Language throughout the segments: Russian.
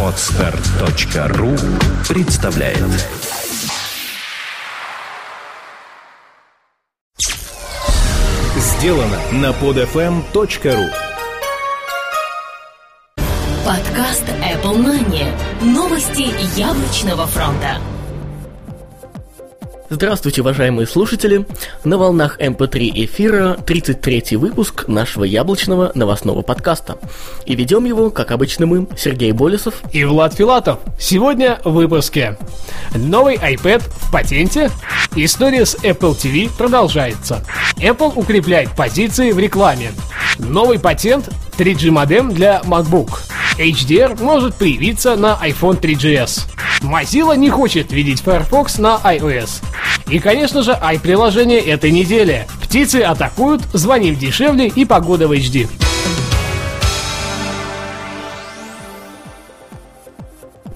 Отстар.ру представляет Сделано на podfm.ru Подкаст Apple Money. Новости яблочного фронта. Здравствуйте, уважаемые слушатели! На волнах MP3 эфира 33 выпуск нашего яблочного новостного подкаста. И ведем его, как обычно мы, Сергей Болесов и Влад Филатов. Сегодня в выпуске. Новый iPad в патенте. История с Apple TV продолжается. Apple укрепляет позиции в рекламе. Новый патент 3G модем для MacBook. HDR может появиться на iPhone 3GS. Mozilla не хочет видеть Firefox на iOS. И, конечно же, i-приложение этой недели. Птицы атакуют, звоним дешевле и погода в HD.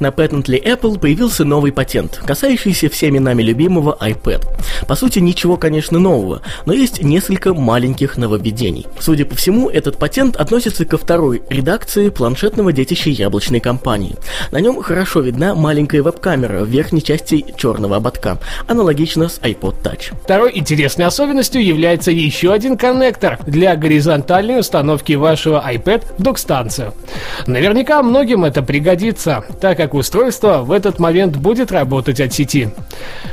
На Patently Apple появился новый патент, касающийся всеми нами любимого iPad. По сути, ничего, конечно, нового, но есть несколько маленьких нововведений. Судя по всему, этот патент относится ко второй редакции планшетного детища яблочной компании. На нем хорошо видна маленькая веб-камера в верхней части черного ободка, аналогично с iPod Touch. Второй интересной особенностью является еще один коннектор для горизонтальной установки вашего iPad в док-станцию. Наверняка многим это пригодится, так как устройство в этот момент будет работать от сети.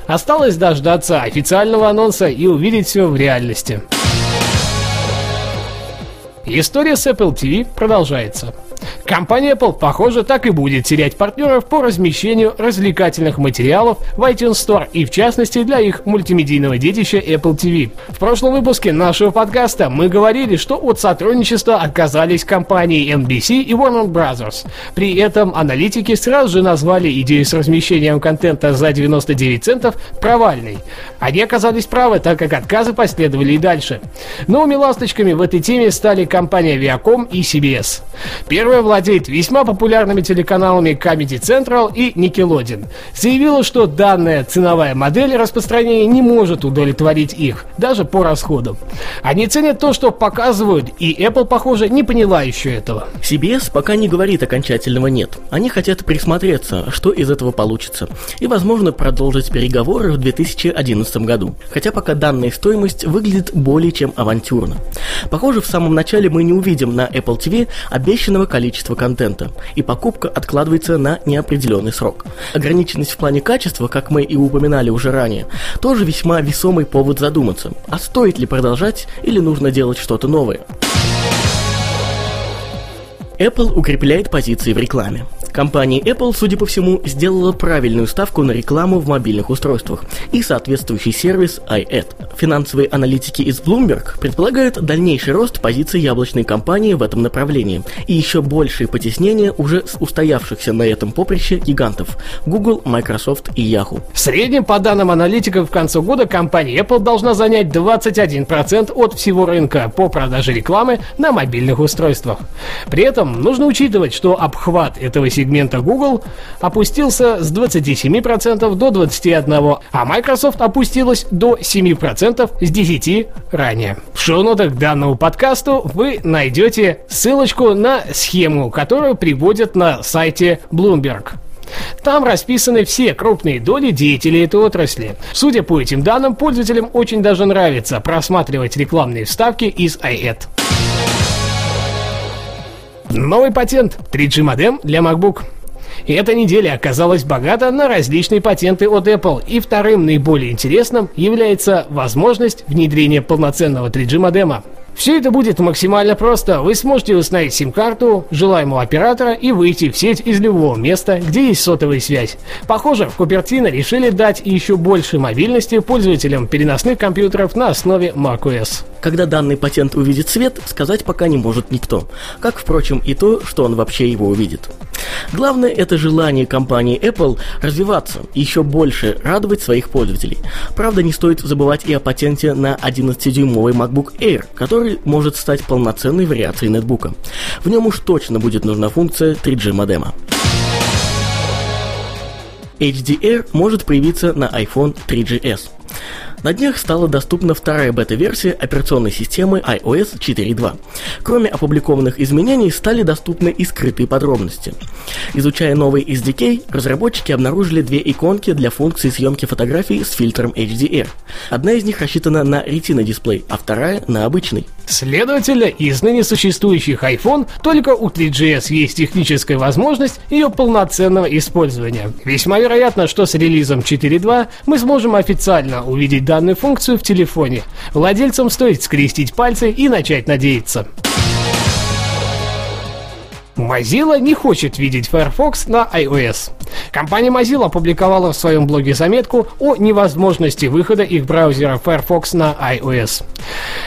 Осталось дождаться официального анонса и увидеть все в реальности. История с Apple TV продолжается. Компания Apple, похоже, так и будет терять партнеров по размещению развлекательных материалов в iTunes Store и, в частности, для их мультимедийного детища Apple TV. В прошлом выпуске нашего подкаста мы говорили, что от сотрудничества отказались компании NBC и Warner Bros. При этом аналитики сразу же назвали идею с размещением контента за 99 центов провальной. Они оказались правы, так как отказы последовали и дальше. Новыми ласточками в этой теме стали компания Viacom и CBS. Первая владеет весьма популярными телеканалами Comedy Central и Nickelodeon. Заявила, что данная ценовая модель распространения не может удовлетворить их, даже по расходам. Они ценят то, что показывают, и Apple, похоже, не поняла еще этого. CBS пока не говорит окончательного «нет». Они хотят присмотреться, что из этого получится, и, возможно, продолжить переговоры в 2011 году. Хотя пока данная стоимость выглядит более чем авантюрно. Похоже, в самом начале мы не увидим на Apple TV обещанного количества количество контента, и покупка откладывается на неопределенный срок. Ограниченность в плане качества, как мы и упоминали уже ранее, тоже весьма весомый повод задуматься, а стоит ли продолжать или нужно делать что-то новое. Apple укрепляет позиции в рекламе. Компания Apple, судя по всему, сделала правильную ставку на рекламу в мобильных устройствах и соответствующий сервис iAd. Финансовые аналитики из Bloomberg предполагают дальнейший рост позиций яблочной компании в этом направлении и еще большее потеснение уже с устоявшихся на этом поприще гигантов Google, Microsoft и Yahoo. В среднем, по данным аналитиков, к концу года компания Apple должна занять 21% от всего рынка по продаже рекламы на мобильных устройствах. При этом нужно учитывать, что обхват этого сегмента сегмента Google опустился с 27% до 21%, а Microsoft опустилась до 7% с 10% ранее. В шоу-нотах данному подкасту вы найдете ссылочку на схему, которую приводят на сайте Bloomberg. Там расписаны все крупные доли деятелей этой отрасли. Судя по этим данным, пользователям очень даже нравится просматривать рекламные вставки из iAd. Новый патент 3G модем для MacBook. И эта неделя оказалась богата на различные патенты от Apple, и вторым наиболее интересным является возможность внедрения полноценного 3G модема. Все это будет максимально просто. Вы сможете установить сим-карту желаемого оператора и выйти в сеть из любого места, где есть сотовая связь. Похоже, в Купертино решили дать еще больше мобильности пользователям переносных компьютеров на основе macOS. Когда данный патент увидит свет, сказать пока не может никто. Как, впрочем, и то, что он вообще его увидит. Главное – это желание компании Apple развиваться и еще больше радовать своих пользователей. Правда, не стоит забывать и о патенте на 11-дюймовый MacBook Air, который может стать полноценной вариацией нетбука. В нем уж точно будет нужна функция 3G модема. HDR может появиться на iPhone 3GS. На днях стала доступна вторая бета-версия операционной системы iOS 4.2. Кроме опубликованных изменений, стали доступны и скрытые подробности. Изучая новый SDK, разработчики обнаружили две иконки для функции съемки фотографий с фильтром HDR. Одна из них рассчитана на Retina дисплей, а вторая на обычный. Следовательно, из ныне существующих iPhone только у 3GS есть техническая возможность ее полноценного использования. Весьма вероятно, что с релизом 4.2 мы сможем официально увидеть данную функцию в телефоне. Владельцам стоит скрестить пальцы и начать надеяться. Mozilla не хочет видеть Firefox на iOS. Компания Mozilla опубликовала в своем блоге заметку о невозможности выхода их браузера Firefox на iOS.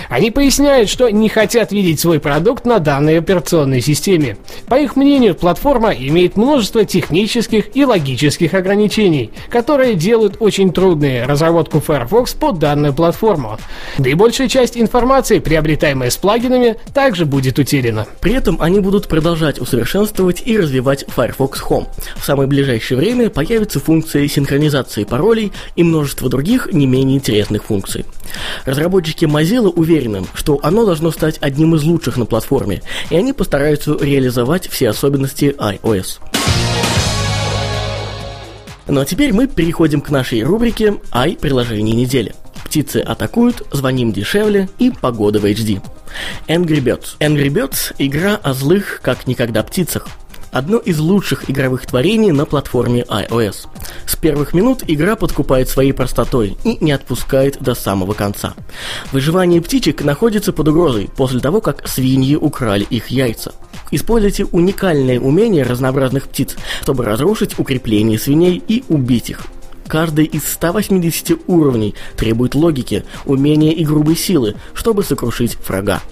Они поясняют, что не хотят видеть свой продукт на данной операционной системе. По их мнению, платформа имеет множество технических и логических ограничений, которые делают очень трудной разработку Firefox под данную платформу. Да и большая часть информации, приобретаемой с плагинами, также будет утеряна. При этом они будут продолжать усовершенствовать и развивать Firefox Home. В самое ближайшее время появится функция синхронизации паролей и множество других не менее интересных функций. Разработчики Mozilla уверены, что оно должно стать одним из лучших на платформе, и они постараются реализовать все особенности iOS. Ну а теперь мы переходим к нашей рубрике «Ай. Приложение недели». Птицы атакуют, звоним дешевле и погода в HD. Angry Birds. Angry Birds – игра о злых, как никогда птицах. Одно из лучших игровых творений на платформе iOS. С первых минут игра подкупает своей простотой и не отпускает до самого конца. Выживание птичек находится под угрозой после того, как свиньи украли их яйца. Используйте уникальное умение разнообразных птиц, чтобы разрушить укрепление свиней и убить их. Каждый из 180 уровней требует логики, умения и грубой силы, чтобы сокрушить врага.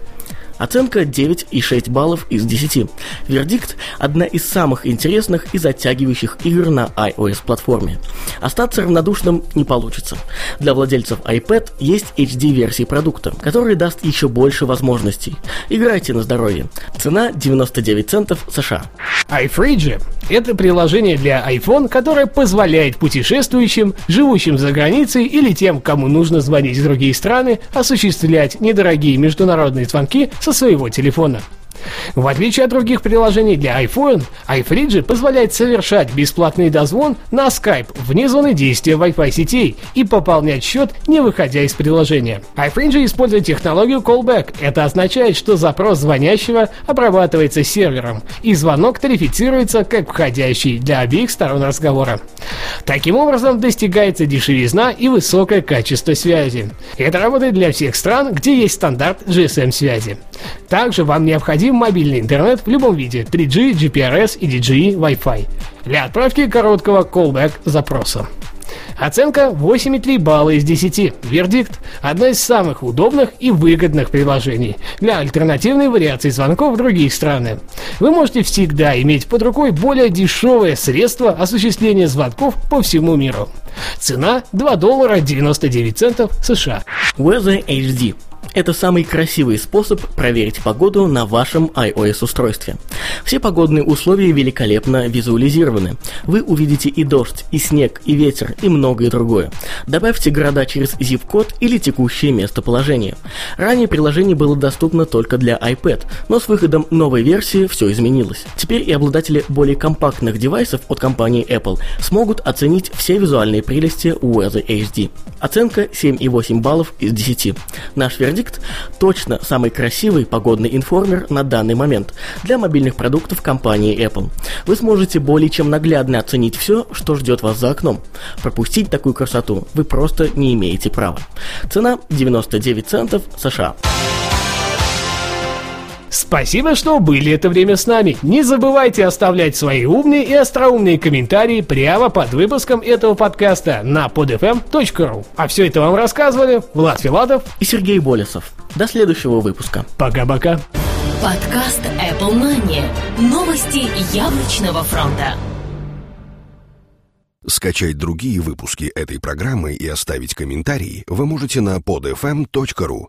Оценка 9,6 баллов из 10. Вердикт – одна из самых интересных и затягивающих игр на iOS-платформе. Остаться равнодушным не получится. Для владельцев iPad есть HD-версии продукта, который даст еще больше возможностей. Играйте на здоровье. Цена 99 центов США. iFridge – это приложение для iPhone, которое позволяет путешествующим, живущим за границей или тем, кому нужно звонить в другие страны, осуществлять недорогие международные звонки со своего телефона. В отличие от других приложений для iPhone, iFridge позволяет совершать бесплатный дозвон на Skype вне зоны действия Wi-Fi сетей и пополнять счет, не выходя из приложения. iFridge использует технологию callback. Это означает, что запрос звонящего обрабатывается сервером, и звонок тарифицируется как входящий для обеих сторон разговора. Таким образом, достигается дешевизна и высокое качество связи. Это работает для всех стран, где есть стандарт GSM-связи. Также вам необходим мобильный интернет в любом виде 3G, GPRS и DGE Wi-Fi для отправки короткого callback запроса. Оценка 8,3 балла из 10. Вердикт – одно из самых удобных и выгодных приложений для альтернативной вариации звонков в другие страны. Вы можете всегда иметь под рукой более дешевое средство осуществления звонков по всему миру. Цена 2 доллара 99 центов США. Weather HD это самый красивый способ проверить погоду на вашем iOS-устройстве. Все погодные условия великолепно визуализированы. Вы увидите и дождь, и снег, и ветер, и многое другое. Добавьте города через zip-код или текущее местоположение. Ранее приложение было доступно только для iPad, но с выходом новой версии все изменилось. Теперь и обладатели более компактных девайсов от компании Apple смогут оценить все визуальные прелести Weather HD. Оценка 7,8 баллов из 10. Наш вердикт точно самый красивый погодный информер на данный момент для мобильных продуктов компании Apple. Вы сможете более чем наглядно оценить все, что ждет вас за окном. Пропустить такую красоту вы просто не имеете права. Цена 99 центов США. Спасибо, что были это время с нами. Не забывайте оставлять свои умные и остроумные комментарии прямо под выпуском этого подкаста на podfm.ru. А все это вам рассказывали Влад Филатов и Сергей Болесов. До следующего выпуска. Пока-пока. Подкаст Apple Money. Новости яблочного фронта. Скачать другие выпуски этой программы и оставить комментарии вы можете на podfm.ru.